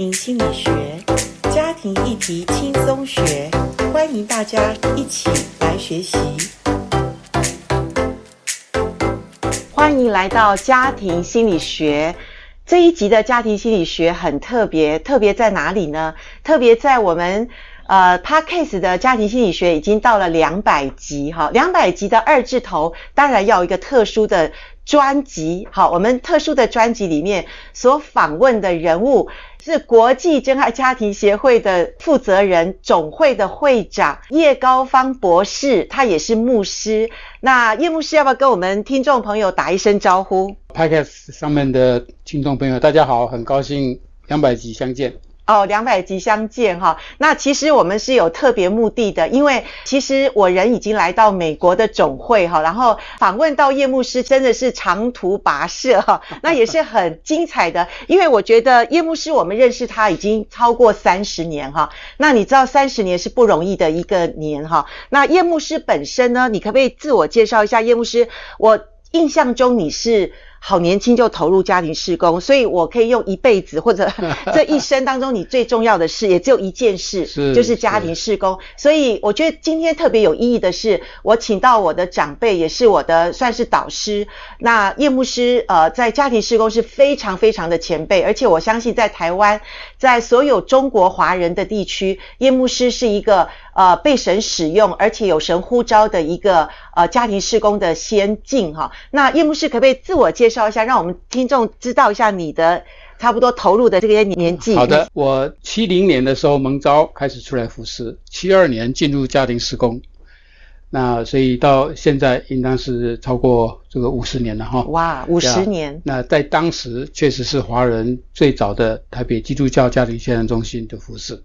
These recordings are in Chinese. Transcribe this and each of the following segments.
庭心理学，家庭议题轻松学，欢迎大家一起来学习。欢迎来到家庭心理学。这一集的家庭心理学很特别，特别在哪里呢？特别在我们呃 Podcast 的家庭心理学已经到了两百集哈，两百集的二字头，当然要一个特殊的专辑。好，我们特殊的专辑里面所访问的人物是国际真爱家庭协会的负责人、总会的会长叶高芳博士，他也是牧师。那叶牧师要不要跟我们听众朋友打一声招呼？Podcast 上面的听众朋友，大家好，很高兴两百集相见。哦，两百集相见哈。那其实我们是有特别目的的，因为其实我人已经来到美国的总会哈，然后访问到叶牧师真的是长途跋涉哈，那也是很精彩的。因为我觉得叶牧师，我们认识他已经超过三十年哈。那你知道三十年是不容易的一个年哈。那叶牧师本身呢，你可不可以自我介绍一下？叶牧师，我印象中你是。好年轻就投入家庭事工，所以我可以用一辈子或者 这一生当中你最重要的事也只有一件事，是就是家庭事工。所以我觉得今天特别有意义的是，我请到我的长辈，也是我的算是导师。那叶牧师呃，在家庭事工是非常非常的前辈，而且我相信在台湾，在所有中国华人的地区，叶牧师是一个。呃，被神使用，而且有神呼召的一个呃家庭事工的先进哈。那叶牧师可不可以自我介绍一下，让我们听众知道一下你的差不多投入的这些年纪？好的，我七零年的时候蒙召开始出来服侍，七二年进入家庭施工，那所以到现在应当是超过这个五十年了哈。哇，五十年！那在当时确实是华人最早的台北基督教家庭宣传中心的服侍。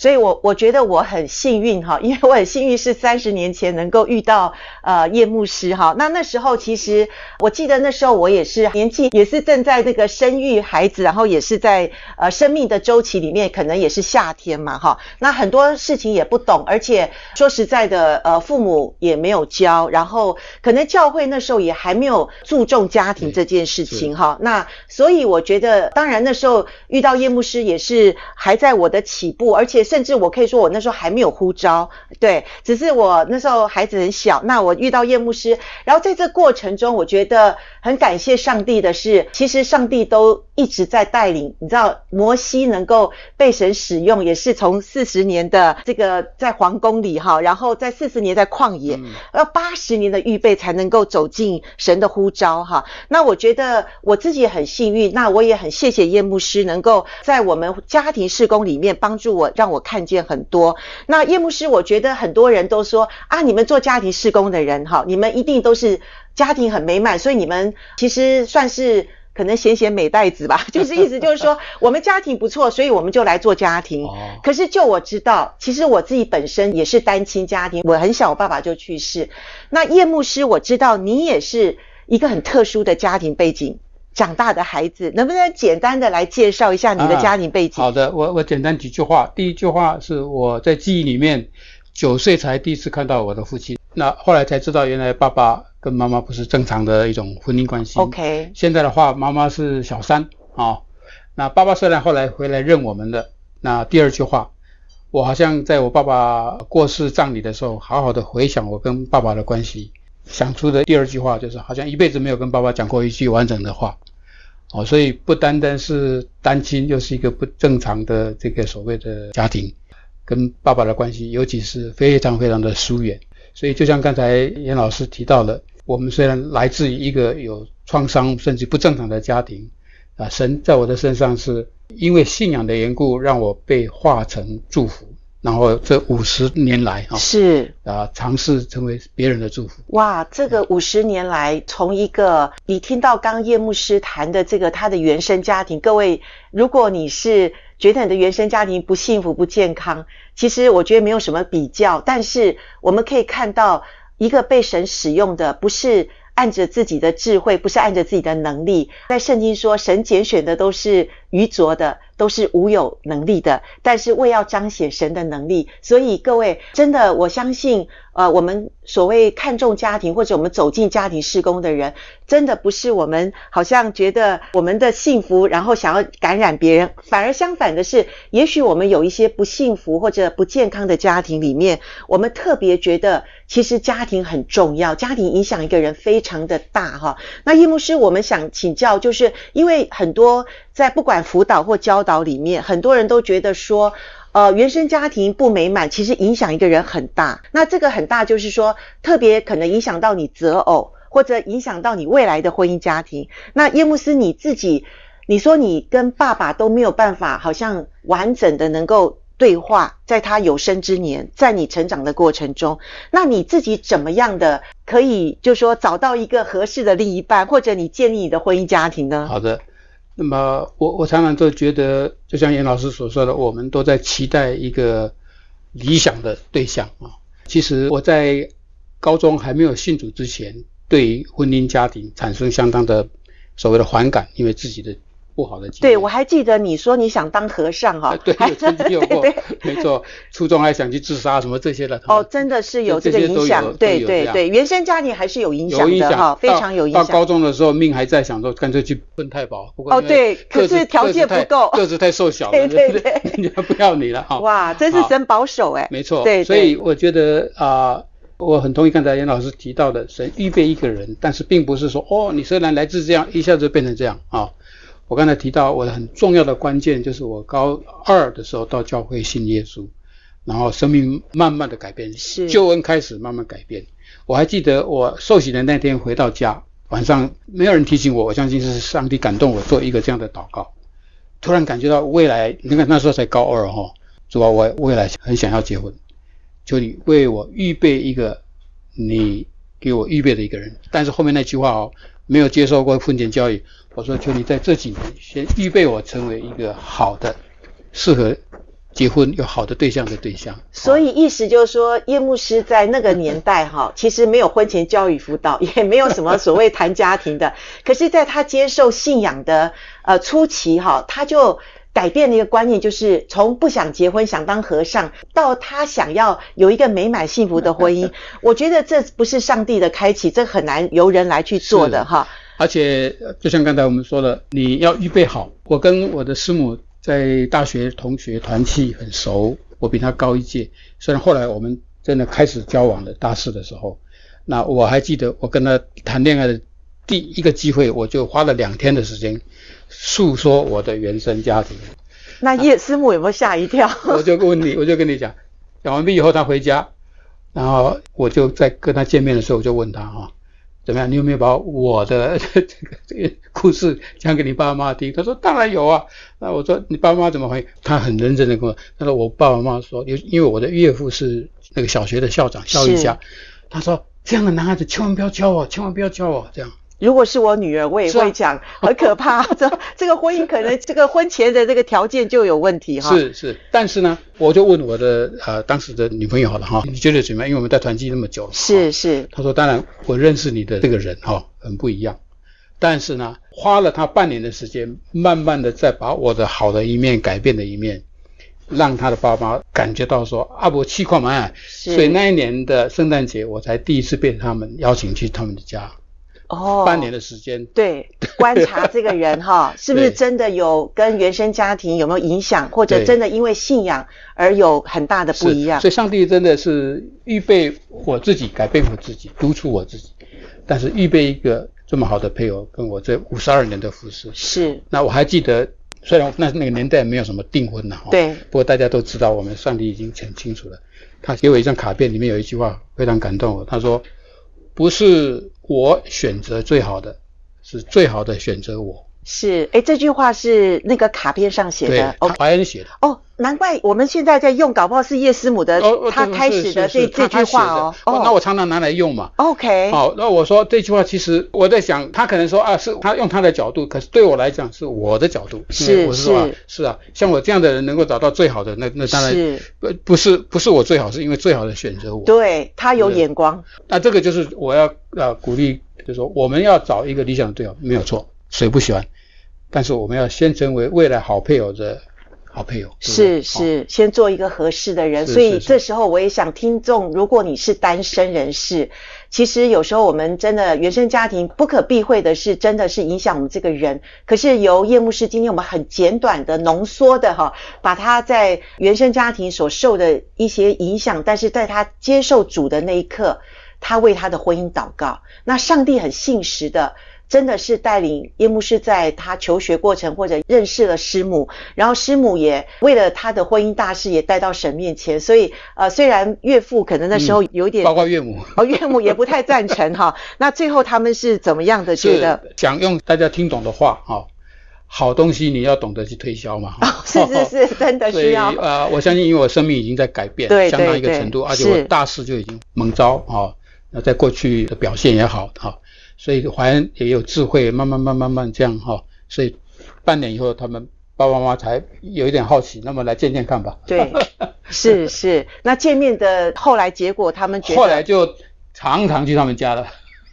所以我，我我觉得我很幸运哈，因为我很幸运是三十年前能够遇到呃叶牧师哈。那那时候其实我记得那时候我也是年纪也是正在那个生育孩子，然后也是在呃生命的周期里面，可能也是夏天嘛哈。那很多事情也不懂，而且说实在的，呃父母也没有教，然后可能教会那时候也还没有注重家庭这件事情哈。那所以我觉得，当然那时候遇到叶牧师也是还在我的起步，而且。甚至我可以说，我那时候还没有呼召，对，只是我那时候孩子很小。那我遇到叶牧师，然后在这过程中，我觉得很感谢上帝的是，其实上帝都一直在带领。你知道，摩西能够被神使用，也是从四十年的这个在皇宫里哈，然后在四十年在旷野，要八十年的预备才能够走进神的呼召哈。那我觉得我自己也很幸运，那我也很谢谢叶牧师能够在我们家庭事工里面帮助我，让我。我看见很多，那叶牧师，我觉得很多人都说啊，你们做家庭事工的人哈，你们一定都是家庭很美满，所以你们其实算是可能闲闲美袋子吧，就是意思就是说 我们家庭不错，所以我们就来做家庭。可是就我知道，其实我自己本身也是单亲家庭，我很小，我爸爸就去世。那叶牧师，我知道你也是一个很特殊的家庭背景。长大的孩子，能不能简单的来介绍一下你的家庭背景？啊、好的，我我简单几句话。第一句话是我在记忆里面，九岁才第一次看到我的父亲，那后来才知道原来爸爸跟妈妈不是正常的一种婚姻关系。OK。现在的话，妈妈是小三啊、哦。那爸爸虽然后来回来认我们的，那第二句话，我好像在我爸爸过世葬礼的时候，好好的回想我跟爸爸的关系，想出的第二句话就是，好像一辈子没有跟爸爸讲过一句完整的话。哦，所以不单单是单亲，又是一个不正常的这个所谓的家庭，跟爸爸的关系，尤其是非常非常的疏远。所以就像刚才严老师提到的，我们虽然来自于一个有创伤甚至不正常的家庭，啊，神在我的身上是因为信仰的缘故，让我被化成祝福。然后这五十年来哈，是啊，尝试成为别人的祝福。哇，这个五十年来，从一个你听到刚叶牧师谈的这个他的原生家庭，各位，如果你是觉得你的原生家庭不幸福、不健康，其实我觉得没有什么比较。但是我们可以看到，一个被神使用的，不是按着自己的智慧，不是按着自己的能力。在圣经说，神拣选的都是愚拙的。都是无有能力的，但是为要彰显神的能力，所以各位真的，我相信，呃，我们所谓看重家庭或者我们走进家庭事工的人，真的不是我们好像觉得我们的幸福，然后想要感染别人，反而相反的是，也许我们有一些不幸福或者不健康的家庭里面，我们特别觉得其实家庭很重要，家庭影响一个人非常的大哈。那叶牧师，我们想请教，就是因为很多在不管辅导或教导里面，很多人都觉得说，呃，原生家庭不美满，其实影响一个人很大。那这个很大，就是说特别可能影响到你择偶，或者影响到你未来的婚姻家庭。那叶牧师你自己，你说你跟爸爸都没有办法，好像完整的能够。对话，在他有生之年，在你成长的过程中，那你自己怎么样的可以，就说找到一个合适的另一半，或者你建立你的婚姻家庭呢？好的，那么我我常常都觉得，就像严老师所说的，我们都在期待一个理想的对象啊。其实我在高中还没有信主之前，对婚姻家庭产生相当的所谓的反感，因为自己的。不好的经历。对，我还记得你说你想当和尚哈、哦，对，有曾经有过，对对没错，初中还想去自杀什么这些的。哦，真的是有这个影响，对对对，原生家庭还是有影响的哈，非常有影响。到高中的时候，命还在，想说干脆去奔太保。不过哦，对，可是条件不够，个子太瘦小了，对对对，人家 不要你了哈。哇，真是神保守哎。没错，对，所以我觉得啊，我很同意刚才严老师提到的，神预备一个人，但是并不是说哦，你虽然来自这样，一下子变成这样啊。我刚才提到我的很重要的关键，就是我高二的时候到教会信耶稣，然后生命慢慢的改变，是救恩开始慢慢改变。我还记得我受洗的那天回到家，晚上没有人提醒我，我相信是上帝感动我做一个这样的祷告。突然感觉到未来，你看那时候才高二哈，主啊，我未来很想要结婚，求你为我预备一个你给我预备的一个人。但是后面那句话哦。没有接受过婚前教育，我说求你在这几年先预备我成为一个好的、适合结婚有好的对象的对象。所以意思就是说，叶牧师在那个年代哈，其实没有婚前教育辅导，也没有什么所谓谈家庭的。可是，在他接受信仰的呃初期哈，他就。改变的一个观念，就是从不想结婚、想当和尚，到他想要有一个美满幸福的婚姻。我觉得这不是上帝的开启，这很难由人来去做的哈。而且，就像刚才我们说的，你要预备好。我跟我的师母在大学同学团契很熟，我比她高一届。虽然后来我们真的开始交往了，大四的时候，那我还记得我跟她谈恋爱的第一个机会，我就花了两天的时间。诉说我的原生家庭，那叶师母有没有吓一跳？我就问你，我就跟你讲，讲完毕以后他回家，然后我就在跟他见面的时候，我就问他哈，怎么样？你有没有把我的这个这个故事讲给你爸妈听？他说当然有啊。那我说你爸妈怎么回？他很认真的跟我，他说我爸爸妈妈说，因因为我的岳父是那个小学的校长，教育家，他说这样的男孩子千万不要教我，千万不要教我，这样。如果是我女儿，我也会讲，很可怕。这这个婚姻可能这个婚前的这个条件就有问题哈。是是，但是呢，我就问我的呃当时的女朋友好了哈，你觉得怎么样？因为我们在团聚那么久了。是是。她说：“当然，我认识你的这个人哈，很不一样。但是呢，花了他半年的时间，慢慢的再把我的好的一面、改变的一面，让他的爸妈感觉到说阿伯气矿蛮。所以那一年的圣诞节，我才第一次被他们邀请去他们的家。”哦，半年的时间，对，观察这个人哈，是不是真的有跟原生家庭有没有影响，或者真的因为信仰而有很大的不一样？所以上帝真的是预备我自己，改变我自己，督促我自己，但是预备一个这么好的配偶，跟我这五十二年的服侍。是。那我还记得，虽然那那个年代没有什么订婚了哈，对，不过大家都知道，我们上帝已经很清楚了。他给我一张卡片，里面有一句话非常感动我，他说。不是我选择最好的，是最好的选择我。是，哎，这句话是那个卡片上写的，哦，怀恩写的。哦，难怪我们现在在用，搞不好是叶师母的，哦、他开始的这这句话哦。哦，那我常常拿来用嘛。OK。好，那我说这句话，其实我在想，他可能说啊，是他用他的角度，可是对我来讲是我的角度。是我是是是啊，像我这样的人能够找到最好的，那那当然是不不是不是我最好，是因为最好的选择我。对，他有眼光。那这个就是我要呃鼓励，就是说我们要找一个理想的队友，没有错，谁不喜欢？但是我们要先成为未来好配偶的好配偶。是是，先做一个合适的人。所以这时候我也想听众，如果你是单身人士，其实有时候我们真的原生家庭不可避讳的是，真的是影响我们这个人。可是由叶牧师今天我们很简短的浓缩的哈，把他在原生家庭所受的一些影响，但是在他接受主的那一刻，他为他的婚姻祷告。那上帝很信实的。真的是带领叶牧师在他求学过程，或者认识了师母，然后师母也为了他的婚姻大事也带到神面前。所以呃，虽然岳父可能那时候有点，嗯、包括岳母 哦，岳母也不太赞成哈。那最后他们是怎么样的？觉得想用大家听懂的话哈，好东西你要懂得去推销嘛。哦，是是是，真的需要。啊、呃，我相信因为我生命已经在改变，对相当一个程度，而且我大事就已经蒙招啊。那在过去的表现也好哈。所以怀恩也有智慧，慢慢慢慢慢这样哈，所以半年以后，他们爸爸妈妈才有一点好奇，那么来见见看吧。对，是是，那见面的后来结果，他们觉得后来就常常去他们家了。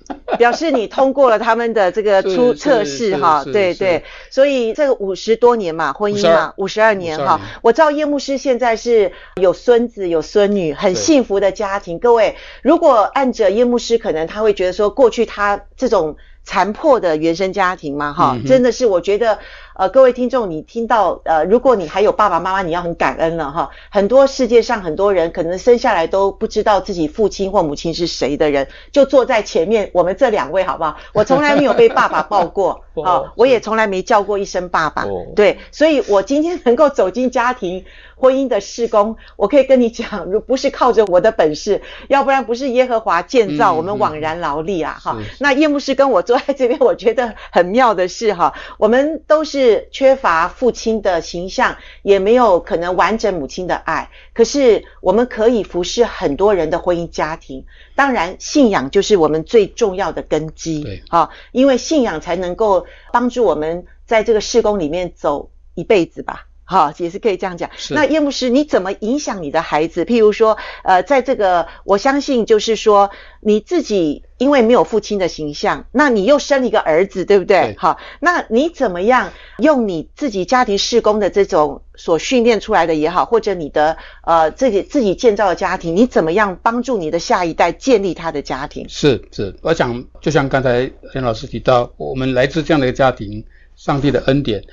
表示你通过了他们的这个初测试哈，对对，所以这个五十多年嘛，婚姻嘛，五十二年哈。我知道叶牧师现在是有孙子有孙女，很幸福的家庭。各位，如果按着叶牧师，可能他会觉得说，过去他这种。残破的原生家庭嘛，哈，真的是我觉得，呃，各位听众，你听到，呃，如果你还有爸爸妈妈，你要很感恩了哈。很多世界上很多人可能生下来都不知道自己父亲或母亲是谁的人，就坐在前面，我们这两位好不好？我从来没有被爸爸抱过，好，我也从来没叫过一声爸爸，对，所以我今天能够走进家庭。婚姻的事工，我可以跟你讲，如不是靠着我的本事，要不然不是耶和华建造，我们枉然劳力啊！哈、嗯，那叶牧师跟我坐在这边，我觉得很妙的是哈，我们都是缺乏父亲的形象，也没有可能完整母亲的爱，可是我们可以服侍很多人的婚姻家庭。当然，信仰就是我们最重要的根基，对，哈，因为信仰才能够帮助我们在这个事工里面走一辈子吧。好，也是可以这样讲。那叶牧师，你怎么影响你的孩子？譬如说，呃，在这个，我相信就是说，你自己因为没有父亲的形象，那你又生了一个儿子，对不对？对。好，那你怎么样用你自己家庭事工的这种所训练出来的也好，或者你的呃自己自己建造的家庭，你怎么样帮助你的下一代建立他的家庭？是是，我想就像刚才连老师提到，我们来自这样的一个家庭，上帝的恩典。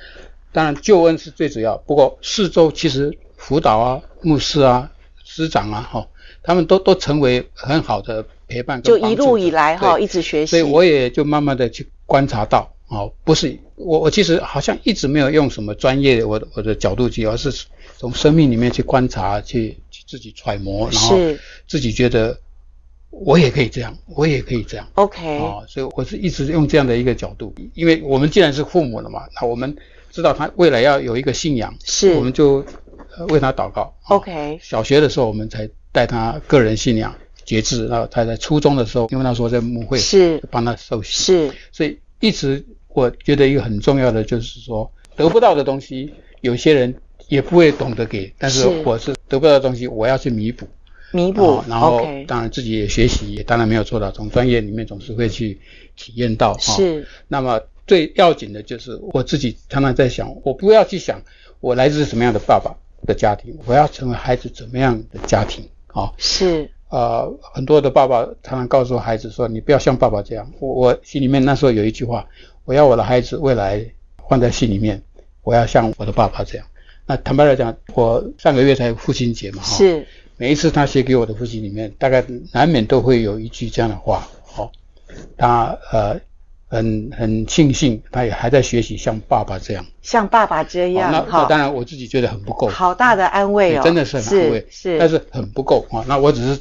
当然，救恩是最主要。不过，四周其实辅导啊、牧师啊、师长啊，哈，他们都都成为很好的陪伴。就一路以来哈，一直学习。所以我也就慢慢的去观察到，哦，不是我我其实好像一直没有用什么专业的我的我的角度去，而是从生命里面去观察，去去自己揣摩，然后自己觉得我也可以这样，我也可以这样。OK。啊，所以我是一直用这样的一个角度，因为我们既然是父母了嘛，那我们。知道他未来要有一个信仰，是，我们就为他祷告。OK。小学的时候，我们才带他个人信仰节制。然后他在初中的时候，因为那时候在牧会，是帮他受洗。是。所以一直我觉得一个很重要的就是说，得不到的东西，有些人也不会懂得给，但是我是得不到的东西，我要去弥补。弥补。然后当然自己也学习，也当然没有做到，从专业里面总是会去体验到。是。那么。最要紧的就是我自己常常在想，我不要去想我来自什么样的爸爸的家庭，我要成为孩子怎么样的家庭啊？是呃，很多的爸爸常常告诉孩子说：“你不要像爸爸这样。”我我心里面那时候有一句话：“我要我的孩子未来放在心里面，我要像我的爸爸这样。”那坦白来讲，我上个月才父亲节嘛，是每一次他写给我的父亲里面，大概难免都会有一句这样的话。好，他呃。很很庆幸，他也还在学习像爸爸这样，像爸爸这样。那那当然，我自己觉得很不够。好大的安慰哦，真的是很安慰，是，但是很不够啊。那我只是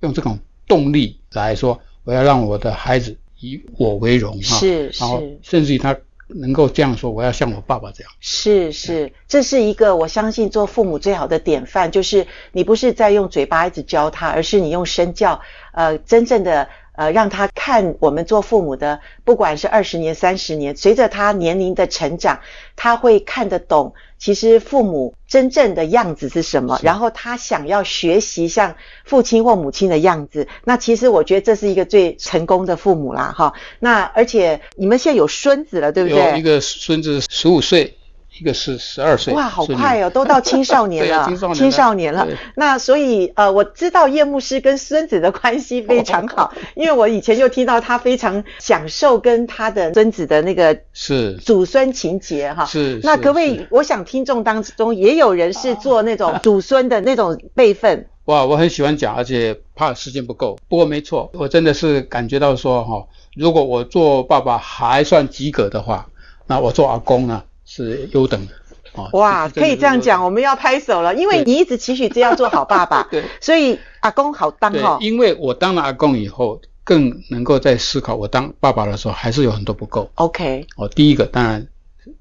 用这种动力来说，我要让我的孩子以我为荣啊。是是，然后甚至于他能够这样说，我要像我爸爸这样。是是，这是一个我相信做父母最好的典范，就是你不是在用嘴巴一直教他，而是你用身教，呃，真正的。呃，让他看我们做父母的，不管是二十年、三十年，随着他年龄的成长，他会看得懂，其实父母真正的样子是什么，然后他想要学习像父亲或母亲的样子。那其实我觉得这是一个最成功的父母啦，哈。那而且你们现在有孙子了，对不对？有一个孙子十五岁。一个是十二岁。哇，好快哦，都到青少 年了，对青少年了。青少年了。那所以呃，我知道叶牧师跟孙子的关系非常 好，哦，因为我以前就听到他非常享受跟他的孙子的那个是祖孙情结哈。是。那各位，我想听众当中也有人是做那种 祖孙的那种辈分。哇，我很喜欢讲，而且怕时间不够。不过没错，我真的是感觉到说哈，如果我做爸爸还算及格的话，那我做阿公呢是优等的。哦、哇，可以这样讲，我们要拍手了，因为你一直期许这样做好爸爸，对，所以阿公好当哈。因为我当了阿公以后，更能够在思考，我当爸爸的时候还是有很多不够。OK，哦，第一个当然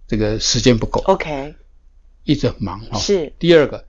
这个时间不够。OK，一直很忙哈。是。第二个。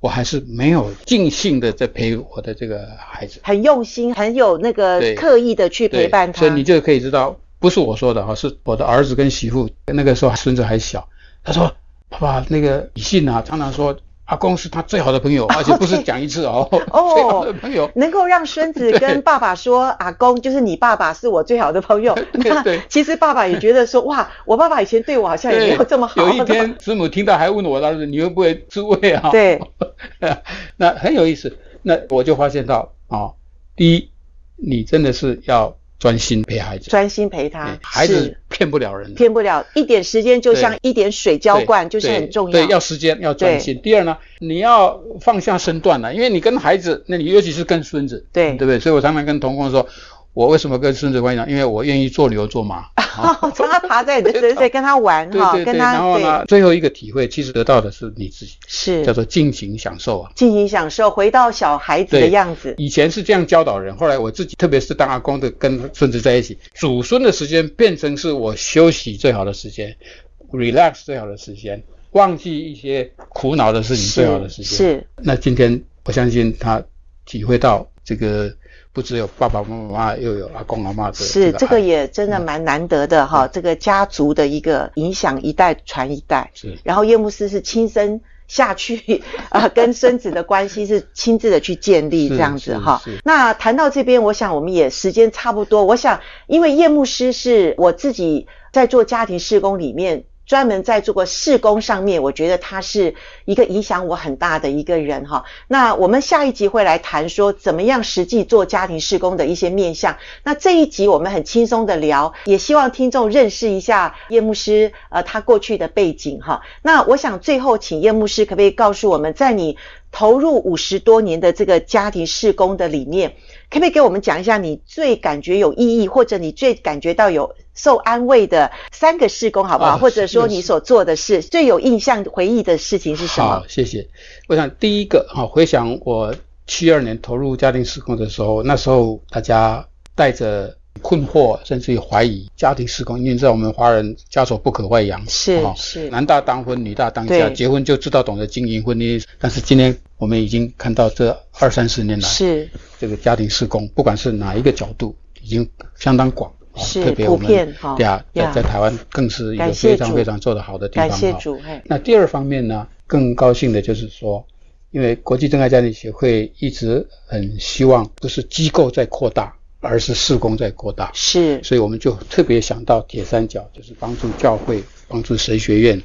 我还是没有尽兴的在陪我的这个孩子，很用心，很有那个刻意的去陪伴他。所以你就可以知道，不是我说的哈，是我的儿子跟媳妇那个时候孙子还小，他说：“爸爸，那个李信啊，常常说。”阿公是他最好的朋友，而且不是讲一次哦。哦，最好的朋友能够让孙子跟爸爸说：“阿公就是你爸爸，是我最好的朋友。”对对。其实爸爸也觉得说：“哇，我爸爸以前对我好像也没有这么好。”有一天，师母听到还问我儿子：“你会不会自慰啊？”对。那很有意思。那我就发现到啊，第一，你真的是要。专心陪孩子，专心陪他，孩子骗不了人，骗不了一点时间，就像一点水浇灌，就是很重要。对，要时间，要专心。第二呢，你要放下身段了，因为你跟孩子，那你尤其是跟孙子，对，对不对？所以我常常跟童工说。我为什么跟孙子关系好？因为我愿意做牛做马，让他爬在你的身上，跟他玩哈，跟他。然后呢，最后一个体会，其实得到的是你自己，是叫做尽情享受啊，尽情享受，回到小孩子的样子。以前是这样教导人，后来我自己，特别是当阿公的，跟孙子在一起，祖孙的时间变成是我休息最好的时间，relax 最好的时间，忘记一些苦恼的事情最好的时间。是。那今天我相信他体会到这个。不只有爸爸妈妈，又有阿公阿妈。是这个也真的蛮难得的哈，这个家族的一个影响，一代传一代。是。然后叶牧师是亲身下去 啊，跟孙子的关系是亲自的去建立这样子哈。那谈到这边，我想我们也时间差不多。我想，因为叶牧师是我自己在做家庭事工里面。专门在做过事工上面，我觉得他是一个影响我很大的一个人哈。那我们下一集会来谈说怎么样实际做家庭事工的一些面向。那这一集我们很轻松的聊，也希望听众认识一下叶牧师呃他过去的背景哈。那我想最后请叶牧师可不可以告诉我们在你投入五十多年的这个家庭事工的里面，可不可以给我们讲一下你最感觉有意义，或者你最感觉到有受安慰的三个事工，好不好？啊、或者说你所做的事最有印象回忆的事情是什么？好，谢谢。我想第一个哈，回想我七二年投入家庭事工的时候，那时候大家带着困惑，甚至于怀疑家庭事工，因为你知道我们华人家丑不可外扬，是是，男大当婚，女大当嫁，结婚就知道懂得经营婚姻。但是今天我们已经看到这二三十年来，是这个家庭事工，不管是哪一个角度，已经相当广。是特别我们对啊，在在台湾更是一个非常非常做得好的地方哈。感谢主。那第二方面呢，更高兴的就是说，因为国际真爱家庭协会一直很希望不是机构在扩大，而是事工在扩大。是，所以我们就特别想到铁三角，就是帮助教会、帮助神学院，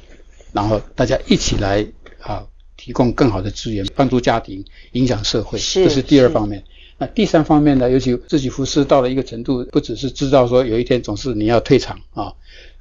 然后大家一起来啊，提供更好的资源，帮助家庭，影响社会。是，这是第二方面。那第三方面呢，尤其自己服侍到了一个程度，不只是知道说有一天总是你要退场啊，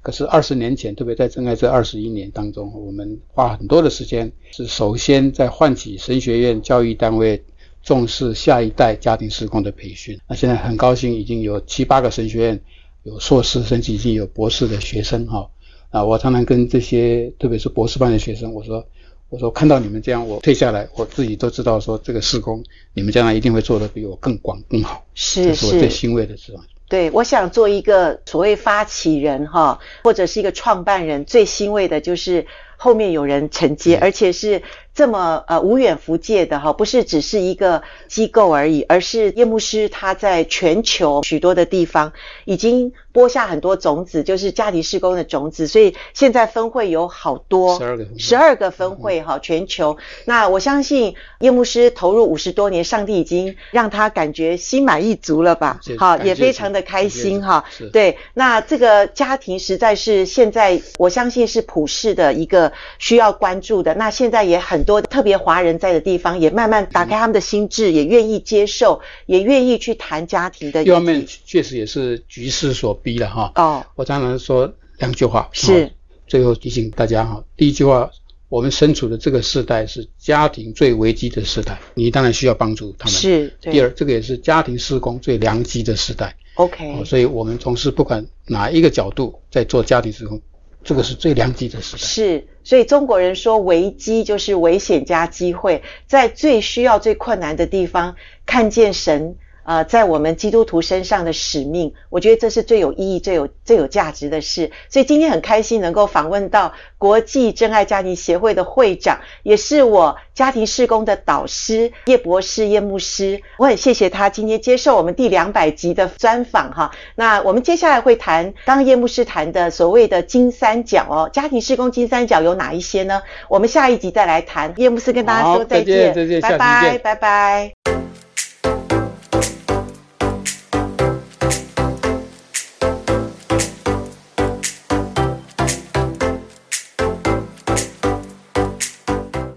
可是二十年前，特别在正爱这二十一年当中，我们花很多的时间，是首先在唤起神学院教育单位重视下一代家庭事工的培训。那现在很高兴，已经有七八个神学院有硕士，甚至已经有博士的学生哈。啊，我常常跟这些特别是博士班的学生我说。我说看到你们这样，我退下来，我自己都知道说这个施工，你们将来一定会做得比我更广更好。是，这是我最欣慰的地方。对，我想做一个所谓发起人哈，或者是一个创办人，最欣慰的就是后面有人承接，而且是这么呃无远弗届的哈，不是只是一个机构而已，而是叶牧师他在全球许多的地方已经播下很多种子，就是家庭事工的种子，所以现在分会有好多，十二个，十二个分会哈，全球。那我相信叶牧师投入五十多年，上帝已经让他感觉心满意足了吧？好，也非常的开心哈。对，那这个家庭实在是现在我相信是普世的一个需要关注的。那现在也很多特别华人在的地方，也慢慢打开他们的心智，也愿意接受，也愿意去谈家庭的。一方面确实也是局势所逼了哈。哦，我常常说两句话，是最后提醒大家哈。第一句话，我们身处的这个时代是家庭最危机的时代，你当然需要帮助他们。是。第二，这个也是家庭施工最良机的时代。OK。所以我们从事不管哪一个角度在做家庭施工，这个是最良机的时代。是。所以中国人说危机就是危险加机会，在最需要、最困难的地方看见神。呃，在我们基督徒身上的使命，我觉得这是最有意义、最有最有价值的事。所以今天很开心能够访问到国际真爱家庭协会的会长，也是我家庭事工的导师叶博士叶牧师。我很谢谢他今天接受我们第两百集的专访哈。那我们接下来会谈刚刚叶牧师谈的所谓的金三角哦，家庭事工金三角有哪一些呢？我们下一集再来谈。叶牧师跟大家说再见，再见，拜拜，拜拜。